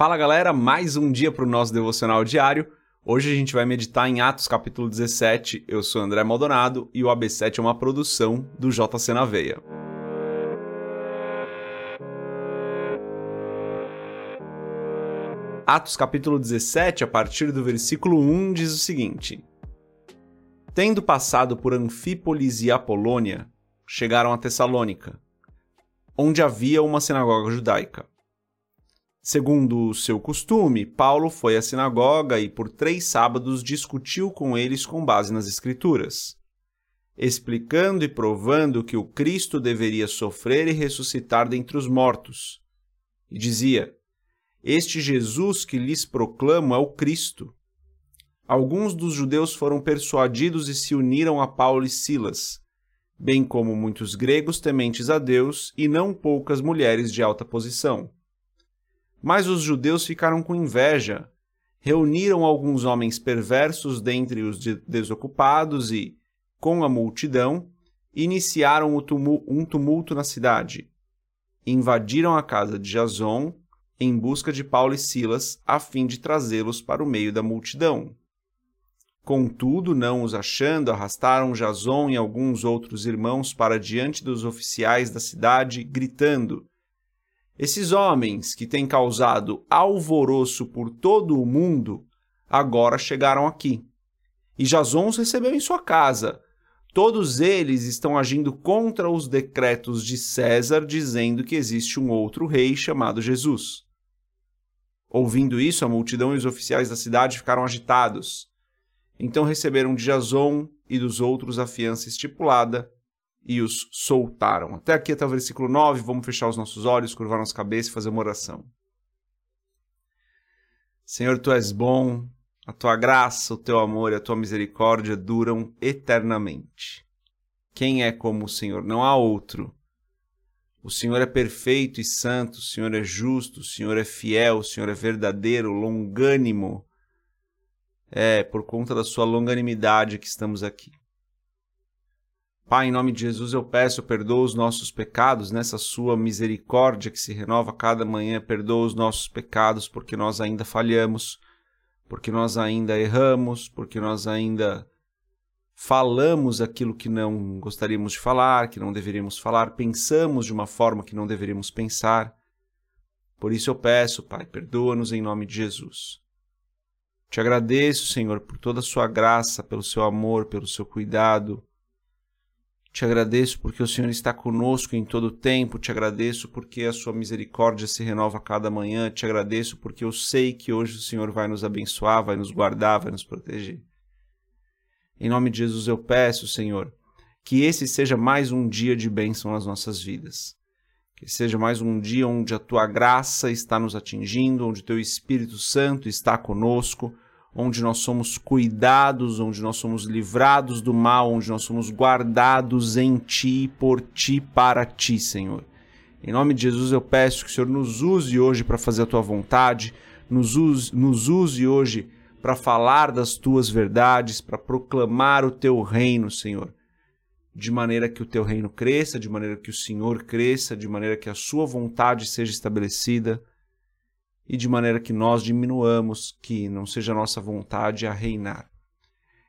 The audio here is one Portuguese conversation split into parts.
Fala galera, mais um dia para o nosso devocional diário. Hoje a gente vai meditar em Atos capítulo 17. Eu sou André Maldonado e o AB7 é uma produção do JC na Veia. Atos capítulo 17, a partir do versículo 1, diz o seguinte: Tendo passado por Anfípolis e Apolônia, chegaram a Tessalônica, onde havia uma sinagoga judaica. Segundo o seu costume, Paulo foi à sinagoga e por três sábados discutiu com eles com base nas Escrituras, explicando e provando que o Cristo deveria sofrer e ressuscitar dentre os mortos. E dizia: Este Jesus que lhes proclamo é o Cristo. Alguns dos judeus foram persuadidos e se uniram a Paulo e Silas, bem como muitos gregos tementes a Deus e não poucas mulheres de alta posição. Mas os judeus ficaram com inveja, reuniram alguns homens perversos dentre os desocupados e, com a multidão, iniciaram um tumulto na cidade. Invadiram a casa de Jason em busca de Paulo e Silas, a fim de trazê-los para o meio da multidão. Contudo, não os achando, arrastaram Jason e alguns outros irmãos para diante dos oficiais da cidade, gritando: esses homens que têm causado alvoroço por todo o mundo agora chegaram aqui. E Jason os recebeu em sua casa. Todos eles estão agindo contra os decretos de César, dizendo que existe um outro rei chamado Jesus. Ouvindo isso, a multidão e os oficiais da cidade ficaram agitados. Então receberam de Jason e dos outros a fiança estipulada e os soltaram. Até aqui até o versículo 9, vamos fechar os nossos olhos, curvar nossa cabeça e fazer uma oração. Senhor, tu és bom, a tua graça, o teu amor e a tua misericórdia duram eternamente. Quem é como o Senhor? Não há outro. O Senhor é perfeito e santo, o Senhor é justo, o Senhor é fiel, o Senhor é verdadeiro, longânimo. É por conta da sua longanimidade que estamos aqui. Pai, em nome de Jesus, eu peço, perdoa os nossos pecados nessa sua misericórdia que se renova cada manhã, perdoa os nossos pecados porque nós ainda falhamos, porque nós ainda erramos, porque nós ainda falamos aquilo que não gostaríamos de falar, que não deveríamos falar, pensamos de uma forma que não deveríamos pensar. Por isso eu peço, Pai, perdoa-nos em nome de Jesus. Te agradeço, Senhor, por toda a sua graça, pelo seu amor, pelo seu cuidado te agradeço porque o Senhor está conosco em todo o tempo. Te agradeço porque a sua misericórdia se renova a cada manhã. Te agradeço porque eu sei que hoje o Senhor vai nos abençoar, vai nos guardar, vai nos proteger. Em nome de Jesus eu peço, Senhor, que esse seja mais um dia de bênção nas nossas vidas. Que seja mais um dia onde a tua graça está nos atingindo, onde o teu Espírito Santo está conosco onde nós somos cuidados, onde nós somos livrados do mal, onde nós somos guardados em Ti, por Ti, para Ti, Senhor. Em nome de Jesus eu peço que o Senhor nos use hoje para fazer a Tua vontade, nos use, nos use hoje para falar das Tuas verdades, para proclamar o Teu reino, Senhor. De maneira que o Teu reino cresça, de maneira que o Senhor cresça, de maneira que a Sua vontade seja estabelecida e de maneira que nós diminuamos, que não seja nossa vontade a reinar.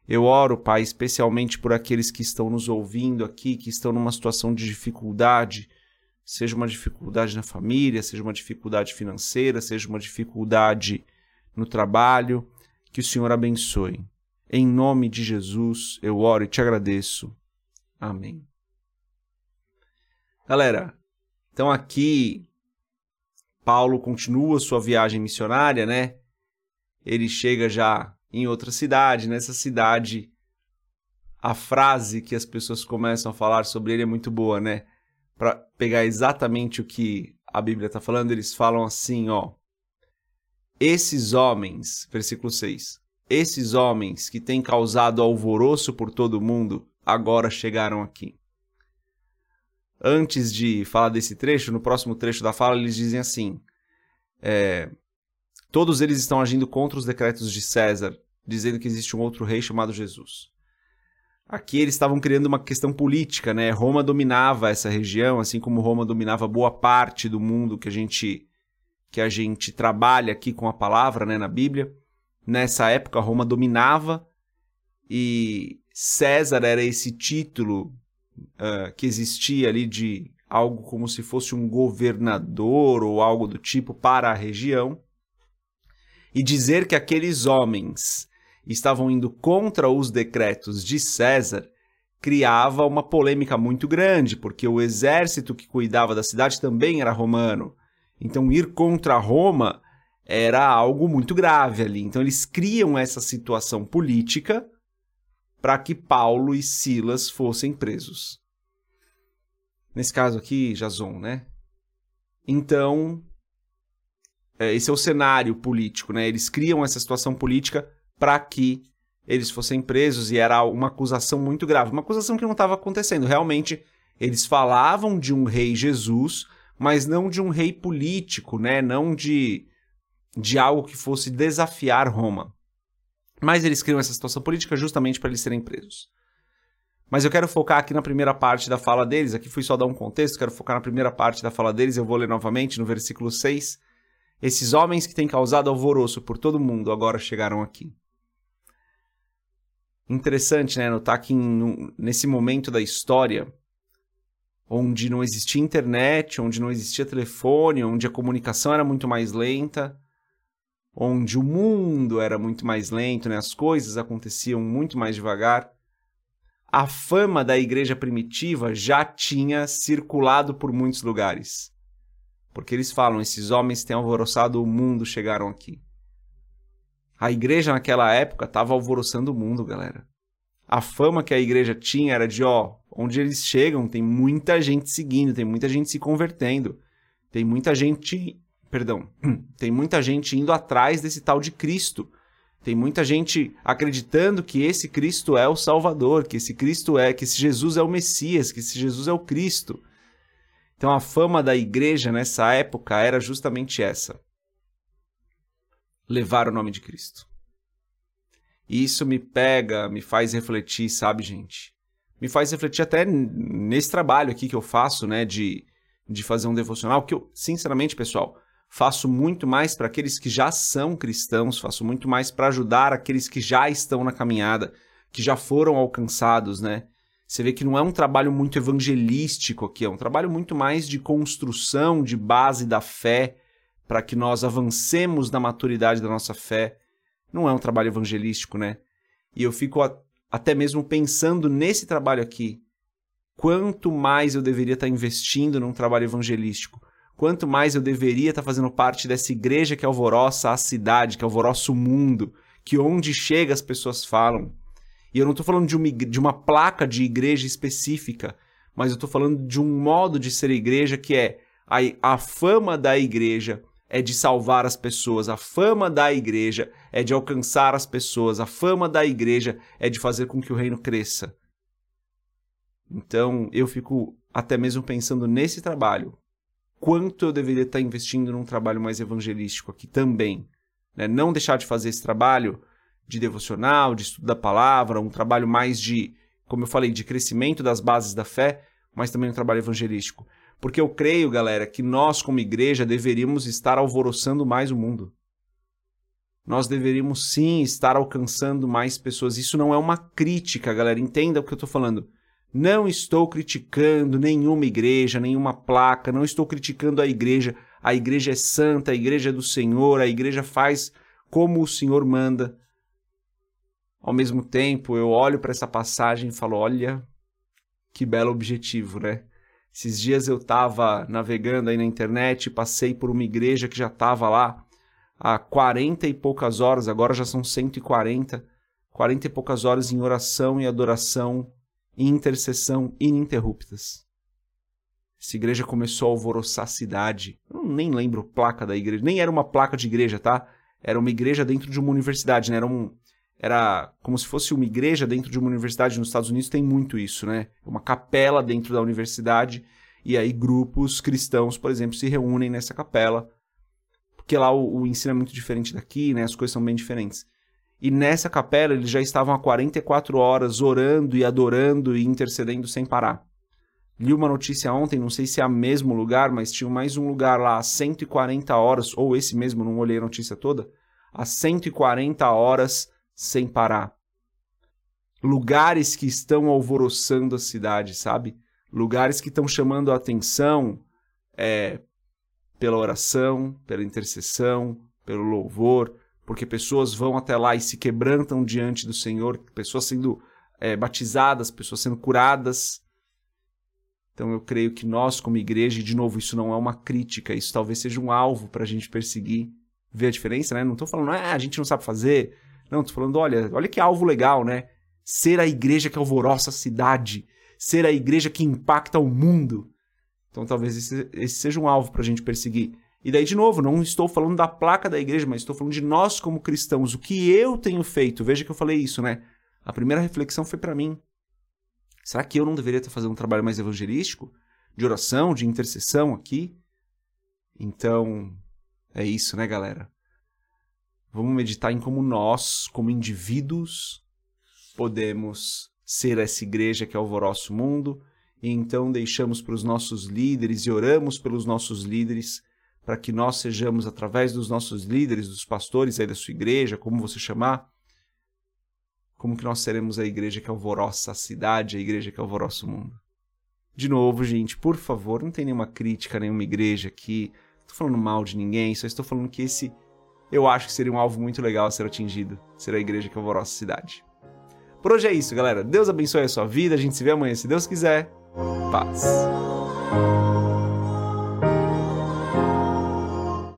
Eu oro, Pai, especialmente por aqueles que estão nos ouvindo aqui, que estão numa situação de dificuldade, seja uma dificuldade na família, seja uma dificuldade financeira, seja uma dificuldade no trabalho, que o Senhor abençoe. Em nome de Jesus, eu oro e te agradeço. Amém. Galera, então aqui Paulo continua sua viagem missionária, né? Ele chega já em outra cidade, nessa cidade a frase que as pessoas começam a falar sobre ele é muito boa, né? Para pegar exatamente o que a Bíblia está falando, eles falam assim, ó. Esses homens, versículo 6, esses homens que têm causado alvoroço por todo o mundo, agora chegaram aqui antes de falar desse trecho, no próximo trecho da fala, eles dizem assim: é, todos eles estão agindo contra os decretos de César, dizendo que existe um outro rei chamado Jesus. Aqui eles estavam criando uma questão política, né? Roma dominava essa região, assim como Roma dominava boa parte do mundo que a gente que a gente trabalha aqui com a palavra né, na Bíblia. Nessa época, Roma dominava e César era esse título uh, que existia ali de algo como se fosse um governador ou algo do tipo para a região. E dizer que aqueles homens estavam indo contra os decretos de César criava uma polêmica muito grande, porque o exército que cuidava da cidade também era romano. Então, ir contra Roma era algo muito grave ali. Então, eles criam essa situação política para que Paulo e Silas fossem presos. Nesse caso aqui, Jason, né? Então, é, esse é o cenário político, né? Eles criam essa situação política para que eles fossem presos e era uma acusação muito grave, uma acusação que não estava acontecendo. Realmente, eles falavam de um rei Jesus, mas não de um rei político, né? Não de de algo que fosse desafiar Roma. Mas eles criam essa situação política justamente para eles serem presos. Mas eu quero focar aqui na primeira parte da fala deles. Aqui fui só dar um contexto, quero focar na primeira parte da fala deles. Eu vou ler novamente no versículo 6. Esses homens que têm causado alvoroço por todo mundo agora chegaram aqui. Interessante, né? Notar que em, nesse momento da história, onde não existia internet, onde não existia telefone, onde a comunicação era muito mais lenta, onde o mundo era muito mais lento, né? as coisas aconteciam muito mais devagar a fama da igreja primitiva já tinha circulado por muitos lugares. Porque eles falam: esses homens têm alvoroçado o mundo, chegaram aqui. A igreja naquela época estava alvoroçando o mundo, galera. A fama que a igreja tinha era de: ó, onde eles chegam tem muita gente seguindo, tem muita gente se convertendo, tem muita gente. Perdão, tem muita gente indo atrás desse tal de Cristo tem muita gente acreditando que esse Cristo é o Salvador, que esse Cristo é, que esse Jesus é o Messias, que esse Jesus é o Cristo. Então a fama da igreja nessa época era justamente essa: levar o nome de Cristo. E isso me pega, me faz refletir, sabe, gente? Me faz refletir até nesse trabalho aqui que eu faço, né, de, de fazer um devocional, que eu, sinceramente, pessoal, faço muito mais para aqueles que já são cristãos, faço muito mais para ajudar aqueles que já estão na caminhada, que já foram alcançados, né? Você vê que não é um trabalho muito evangelístico aqui, é um trabalho muito mais de construção de base da fé, para que nós avancemos na maturidade da nossa fé. Não é um trabalho evangelístico, né? E eu fico a, até mesmo pensando nesse trabalho aqui. Quanto mais eu deveria estar investindo num trabalho evangelístico? Quanto mais eu deveria estar fazendo parte dessa igreja que alvoroça a cidade, que alvoroça o mundo, que onde chega as pessoas falam. E eu não estou falando de uma, de uma placa de igreja específica, mas eu estou falando de um modo de ser igreja que é a, a fama da igreja é de salvar as pessoas, a fama da igreja é de alcançar as pessoas, a fama da igreja é de fazer com que o reino cresça. Então eu fico até mesmo pensando nesse trabalho quanto eu deveria estar investindo num trabalho mais evangelístico aqui também. Né? Não deixar de fazer esse trabalho de devocional, de estudo da palavra, um trabalho mais de, como eu falei, de crescimento das bases da fé, mas também um trabalho evangelístico. Porque eu creio, galera, que nós, como igreja, deveríamos estar alvoroçando mais o mundo. Nós deveríamos sim estar alcançando mais pessoas. Isso não é uma crítica, galera. Entenda o que eu estou falando. Não estou criticando nenhuma igreja, nenhuma placa, não estou criticando a igreja. A igreja é santa, a igreja é do Senhor, a igreja faz como o Senhor manda. Ao mesmo tempo, eu olho para essa passagem e falo: olha, que belo objetivo, né? Esses dias eu estava navegando aí na internet, passei por uma igreja que já estava lá há 40 e poucas horas, agora já são 140, 40 e poucas horas em oração e adoração e intercessão ininterruptas. Essa igreja começou a alvoroçar a cidade. Eu nem lembro placa da igreja. Nem era uma placa de igreja, tá? Era uma igreja dentro de uma universidade, né? Era, um, era como se fosse uma igreja dentro de uma universidade. Nos Estados Unidos tem muito isso, né? Uma capela dentro da universidade. E aí grupos cristãos, por exemplo, se reúnem nessa capela. Porque lá o, o ensino é muito diferente daqui, né? As coisas são bem diferentes. E nessa capela eles já estavam há 44 horas orando e adorando e intercedendo sem parar. Li uma notícia ontem, não sei se é o mesmo lugar, mas tinha mais um lugar lá a 140 horas, ou esse mesmo, não olhei a notícia toda, a 140 horas sem parar. Lugares que estão alvoroçando a cidade, sabe? Lugares que estão chamando a atenção é, pela oração, pela intercessão, pelo louvor, porque pessoas vão até lá e se quebrantam diante do Senhor, pessoas sendo é, batizadas, pessoas sendo curadas, então eu creio que nós, como igreja, e de novo, isso não é uma crítica, isso talvez seja um alvo para a gente perseguir. Ver a diferença, né? Não estou falando, ah, a gente não sabe fazer. Não, estou falando, olha, olha que alvo legal, né? Ser a igreja que alvoroça a cidade. Ser a igreja que impacta o mundo. Então talvez esse, esse seja um alvo para a gente perseguir. E daí, de novo, não estou falando da placa da igreja, mas estou falando de nós como cristãos. O que eu tenho feito. Veja que eu falei isso, né? A primeira reflexão foi para mim. Será que eu não deveria estar fazendo um trabalho mais evangelístico? De oração, de intercessão aqui? Então, é isso, né, galera? Vamos meditar em como nós, como indivíduos, podemos ser essa igreja que alvoroça o mundo, e então deixamos para os nossos líderes e oramos pelos nossos líderes, para que nós sejamos, através dos nossos líderes, dos pastores aí da sua igreja, como você chamar, como que nós seremos a igreja que alvoroça a cidade, a igreja que alvoroça o mundo. De novo, gente, por favor, não tem nenhuma crítica nenhuma igreja aqui. Não tô falando mal de ninguém, só estou falando que esse eu acho que seria um alvo muito legal a ser atingido, ser a igreja que alvoroça a cidade. Por hoje é isso, galera. Deus abençoe a sua vida. A gente se vê amanhã, se Deus quiser. Paz.